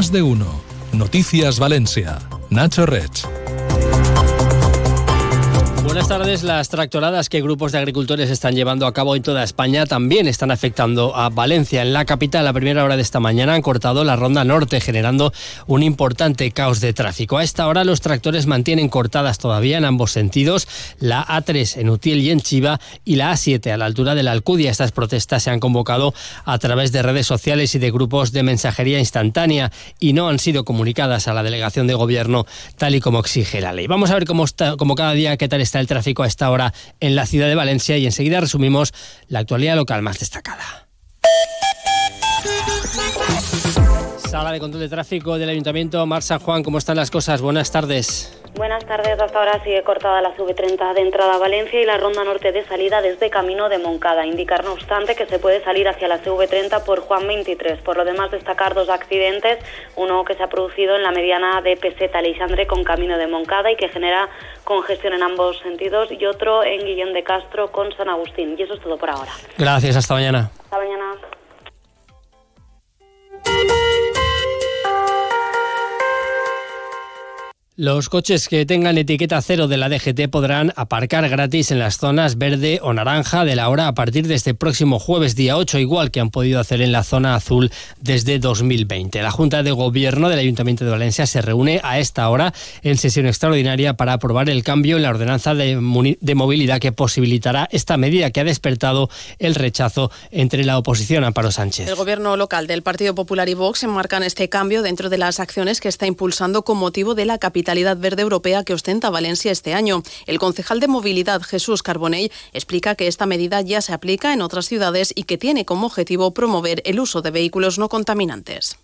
Más de uno. Noticias Valencia. Nacho Rech. Buenas tardes. Las tractoradas que grupos de agricultores están llevando a cabo en toda España también están afectando a Valencia. En la capital, a primera hora de esta mañana, han cortado la ronda norte, generando un importante caos de tráfico. A esta hora, los tractores mantienen cortadas todavía en ambos sentidos la A3 en Utiel y en Chiva y la A7 a la altura de la Alcudia. Estas protestas se han convocado a través de redes sociales y de grupos de mensajería instantánea y no han sido comunicadas a la delegación de gobierno tal y como exige la ley. Vamos a ver cómo está, como cada día, qué tal está el tráfico a esta hora en la ciudad de Valencia y enseguida resumimos la actualidad local más destacada. Sala de control de tráfico del Ayuntamiento, Mar San Juan, ¿cómo están las cosas? Buenas tardes. Buenas tardes. Hasta ahora sigue cortada la V30 de entrada a Valencia y la ronda norte de salida desde Camino de Moncada. Indicar, no obstante, que se puede salir hacia la CV30 por Juan 23. Por lo demás, destacar dos accidentes. Uno que se ha producido en la mediana de Peseta Alexandre con Camino de Moncada y que genera congestión en ambos sentidos. Y otro en Guillón de Castro con San Agustín. Y eso es todo por ahora. Gracias. Hasta mañana. Los coches que tengan etiqueta cero de la DGT podrán aparcar gratis en las zonas verde o naranja de la hora a partir de este próximo jueves día 8, igual que han podido hacer en la zona azul desde 2020. La Junta de Gobierno del Ayuntamiento de Valencia se reúne a esta hora en sesión extraordinaria para aprobar el cambio en la ordenanza de, de movilidad que posibilitará esta medida que ha despertado el rechazo entre la oposición Amparo Sánchez. El gobierno local del Partido Popular y Vox enmarcan este cambio dentro de las acciones que está impulsando con motivo de la capital verde europea que ostenta Valencia este año. El concejal de movilidad Jesús Carbonell explica que esta medida ya se aplica en otras ciudades y que tiene como objetivo promover el uso de vehículos no contaminantes.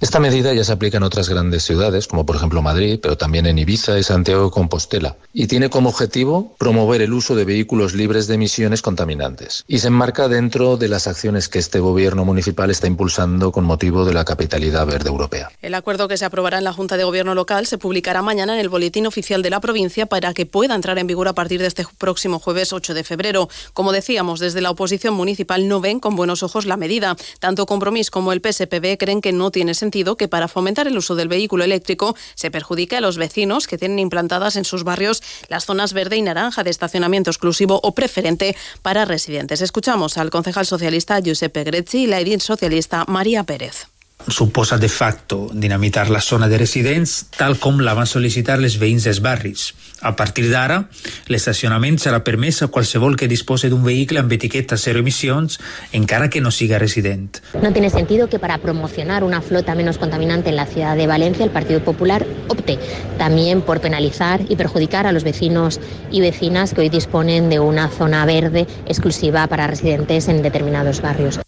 Esta medida ya se aplica en otras grandes ciudades, como por ejemplo Madrid, pero también en Ibiza y Santiago de Compostela, y tiene como objetivo promover el uso de vehículos libres de emisiones contaminantes. Y se enmarca dentro de las acciones que este gobierno municipal está impulsando con motivo de la capitalidad verde europea. El acuerdo que se aprobará en la Junta de Gobierno local se publicará mañana en el Boletín Oficial de la provincia para que pueda entrar en vigor a partir de este próximo jueves 8 de febrero. Como decíamos, desde la oposición municipal no ven con buenos ojos la medida. Tanto Compromís como el PSPB creen que no tiene sentido que para fomentar el uso del vehículo eléctrico se perjudique a los vecinos que tienen implantadas en sus barrios las zonas verde y naranja de estacionamiento exclusivo o preferente para residentes. Escuchamos al concejal socialista Giuseppe Grezzi y la edil socialista María Pérez suposa de facto dinamitar la zona de residents tal com la van sol·licitar les veïns dels barris. A partir d'ara, l'estacionament serà permès a qualsevol que dispose d'un vehicle amb etiqueta cero emissions, encara que no siga resident. No tiene sentido que para promocionar una flota menos contaminante en la ciudad de Valencia, el Partido Popular opte también por penalizar y perjudicar a los vecinos y vecinas que hoy disponen de una zona verde exclusiva para residentes en determinados barrios.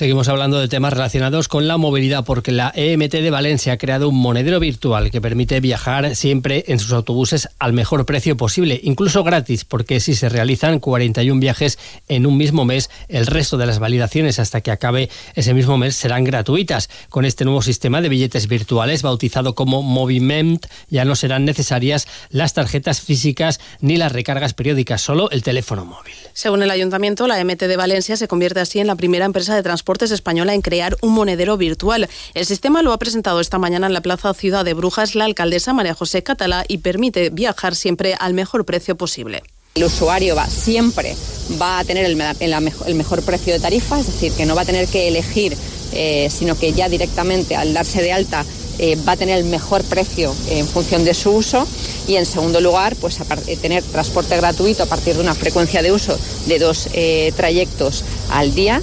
Seguimos hablando de temas relacionados con la movilidad porque la EMT de Valencia ha creado un monedero virtual que permite viajar siempre en sus autobuses al mejor precio posible, incluso gratis, porque si se realizan 41 viajes en un mismo mes, el resto de las validaciones hasta que acabe ese mismo mes serán gratuitas. Con este nuevo sistema de billetes virtuales bautizado como Moviment ya no serán necesarias las tarjetas físicas ni las recargas periódicas, solo el teléfono móvil. Según el ayuntamiento, la EMT de Valencia se convierte así en la primera empresa de transporte Española en crear un monedero virtual. El sistema lo ha presentado esta mañana en la Plaza Ciudad de Brujas la alcaldesa María José Catalá y permite viajar siempre al mejor precio posible. El usuario va siempre va a tener el, mejor precio de tarifa, es decir, que no va a tener que elegir, eh, sino que ya directamente al darse de alta eh, va a tener el mejor precio en función de su uso y en segundo lugar pues eh, tener transporte gratuito a partir de una frecuencia de uso de dos trayectos al día.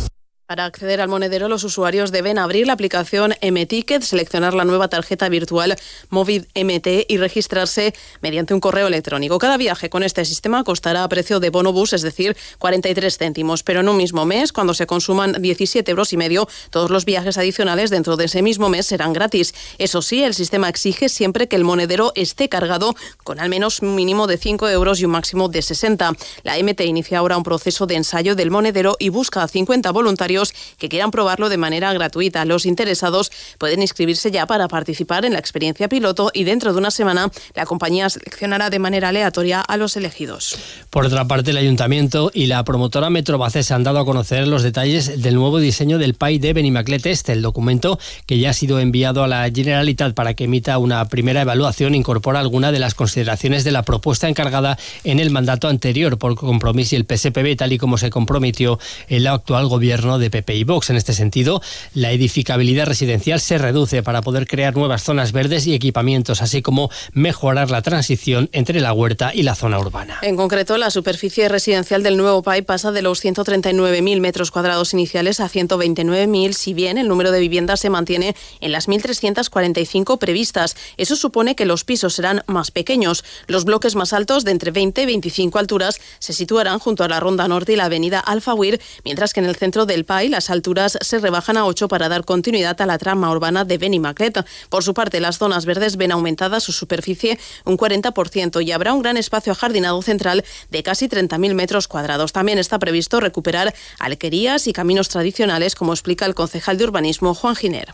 Para acceder al monedero, los usuarios deben abrir la aplicación M-Ticket, seleccionar la nueva tarjeta virtual Movid MT y registrarse mediante un correo electrónico. Cada viaje con este sistema costará a precio de bonobús, es decir, 43 céntimos, pero en un mismo mes, cuando se consuman 17 euros y medio, todos los viajes adicionales dentro de ese mismo mes serán gratis. Eso sí, el sistema exige siempre que el monedero esté cargado con al menos un mínimo de 5 euros y un máximo de 60. La MT inicia ahora un proceso de ensayo del monedero y busca a 50 voluntarios que quieran probarlo de manera gratuita. Los interesados pueden inscribirse ya para participar en la experiencia piloto y dentro de una semana la compañía seleccionará de manera aleatoria a los elegidos. Por otra parte, el ayuntamiento y la promotora Metrobaces han dado a conocer los detalles del nuevo diseño del PAI de Benimaclet Este. El documento que ya ha sido enviado a la Generalitat para que emita una primera evaluación incorpora alguna de las consideraciones de la propuesta encargada en el mandato anterior por compromiso y el PSPB, tal y como se comprometió el actual gobierno de PP y Vox. En este sentido, la edificabilidad residencial se reduce para poder crear nuevas zonas verdes y equipamientos, así como mejorar la transición entre la huerta y la zona urbana. En concreto, la superficie residencial del nuevo PAI pasa de los 139.000 metros cuadrados iniciales a 129.000, si bien el número de viviendas se mantiene en las 1.345 previstas. Eso supone que los pisos serán más pequeños. Los bloques más altos, de entre 20 y 25 alturas, se situarán junto a la Ronda Norte y la avenida Alfawir, mientras que en el centro del PAI las alturas se rebajan a 8 para dar continuidad a la trama urbana de Benimaclet. Por su parte, las zonas verdes ven aumentada su superficie un 40% y habrá un gran espacio ajardinado central de casi 30.000 metros cuadrados. También está previsto recuperar alquerías y caminos tradicionales, como explica el concejal de urbanismo Juan Giner.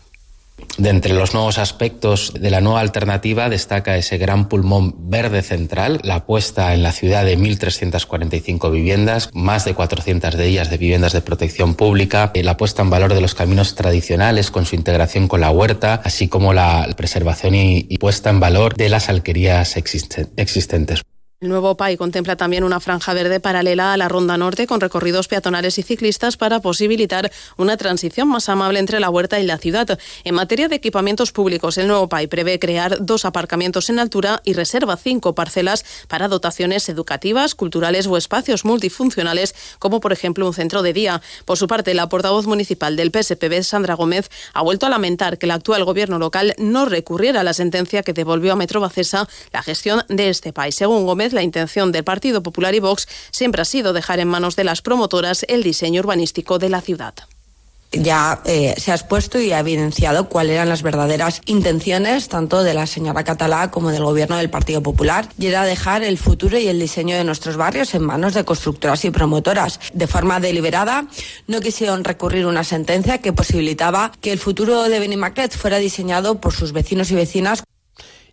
De entre los nuevos aspectos de la nueva alternativa destaca ese gran pulmón verde central, la puesta en la ciudad de 1.345 viviendas, más de 400 de ellas de viviendas de protección pública, eh, la puesta en valor de los caminos tradicionales con su integración con la huerta, así como la preservación y, puesta en valor de las alquerías existentes. El nuevo PAI contempla también una franja verde paralela a la Ronda Norte con recorridos peatonales y ciclistas para posibilitar una transición más amable entre la huerta y la ciudad. En materia de equipamientos públicos, el nuevo PAI prevé crear dos aparcamientos en altura y reserva cinco parcelas para dotaciones educativas, culturales o espacios multifuncionales, como por ejemplo un centro de día. Por su parte, la portavoz municipal del PSPB, Sandra Gómez, ha vuelto a lamentar que el actual gobierno local no recurriera a la sentencia que devolvió a Metro Bacesa la gestión de este PAI. Según Gómez, la intención del Partido Popular y Vox siempre ha sido dejar en manos de las promotoras el diseño urbanístico de la ciudad ya eh, se ha expuesto y ha evidenciado cuáles eran las verdaderas intenciones tanto de la señora Catalá como del gobierno del Partido Popular y era dejar el futuro y el diseño de nuestros barrios en manos de constructoras y promotoras. De forma deliberada no quisieron recurrir una sentencia que posibilitaba que el futuro de Benimaclet fuera diseñado por sus vecinos y vecinas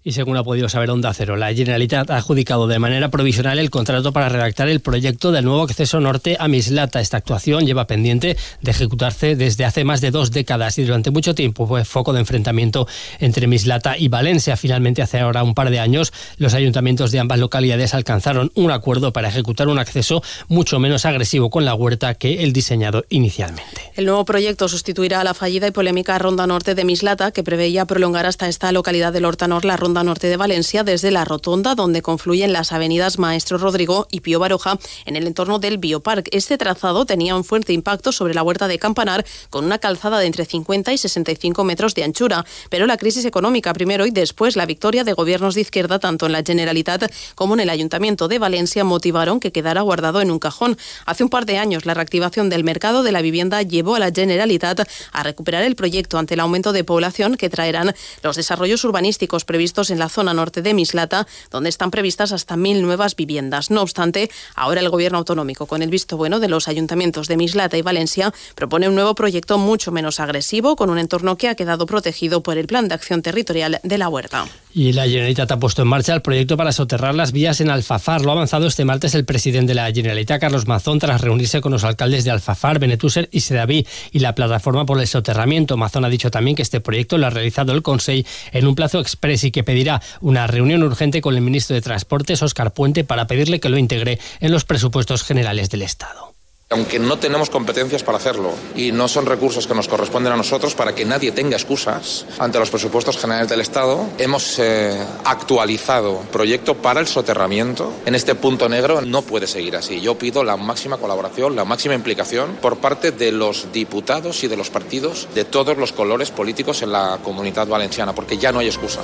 y según ha podido saber Onda Cero, la Generalitat ha adjudicado de manera provisional el contrato para redactar el proyecto del nuevo acceso norte a Mislata. Esta actuación lleva pendiente de ejecutarse desde hace más de dos décadas y durante mucho tiempo fue foco de enfrentamiento entre Mislata y Valencia. Finalmente, hace ahora un par de años, los ayuntamientos de ambas localidades alcanzaron un acuerdo para ejecutar un acceso mucho menos agresivo con la huerta que el diseñado inicialmente. El nuevo proyecto sustituirá a la fallida y polémica Ronda Norte de Mislata, que preveía prolongar hasta esta localidad del Hortanor la ronda Norte de Valencia desde la rotonda donde confluyen las avenidas Maestro Rodrigo y Pío Baroja en el entorno del Biopark. Este trazado tenía un fuerte impacto sobre la huerta de Campanar con una calzada de entre 50 y 65 metros de anchura, pero la crisis económica primero y después la victoria de gobiernos de izquierda tanto en la Generalitat como en el Ayuntamiento de Valencia motivaron que quedara guardado en un cajón. Hace un par de años la reactivación del mercado de la vivienda llevó a la Generalitat a recuperar el proyecto ante el aumento de población que traerán los desarrollos urbanísticos previstos en la zona norte de Mislata, donde están previstas hasta mil nuevas viviendas. No obstante, ahora el Gobierno autonómico, con el visto bueno de los ayuntamientos de Mislata y Valencia, propone un nuevo proyecto mucho menos agresivo, con un entorno que ha quedado protegido por el Plan de Acción Territorial de la Huerta. Y la Generalitat ha puesto en marcha el proyecto para soterrar las vías en Alfafar. Lo ha avanzado este martes el presidente de la Generalitat, Carlos Mazón, tras reunirse con los alcaldes de Alfafar, Benetúser y Sedaví y la plataforma por el soterramiento. Mazón ha dicho también que este proyecto lo ha realizado el Consejo en un plazo express y que pedirá una reunión urgente con el ministro de Transportes, Óscar Puente, para pedirle que lo integre en los presupuestos generales del Estado aunque no tenemos competencias para hacerlo y no son recursos que nos corresponden a nosotros para que nadie tenga excusas ante los presupuestos generales del Estado, hemos eh, actualizado proyecto para el soterramiento. En este punto negro no puede seguir así. Yo pido la máxima colaboración, la máxima implicación por parte de los diputados y de los partidos de todos los colores políticos en la comunidad valenciana, porque ya no hay excusa.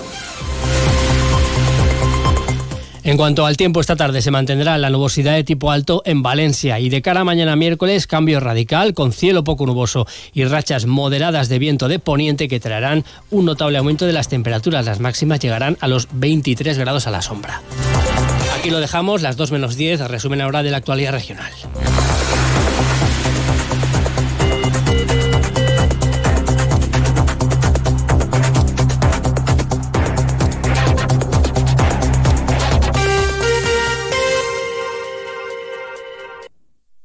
En cuanto al tiempo, esta tarde se mantendrá la nubosidad de tipo alto en Valencia y de cara a mañana miércoles cambio radical con cielo poco nuboso y rachas moderadas de viento de poniente que traerán un notable aumento de las temperaturas. Las máximas llegarán a los 23 grados a la sombra. Aquí lo dejamos, las 2 menos 10, resumen ahora de la actualidad regional.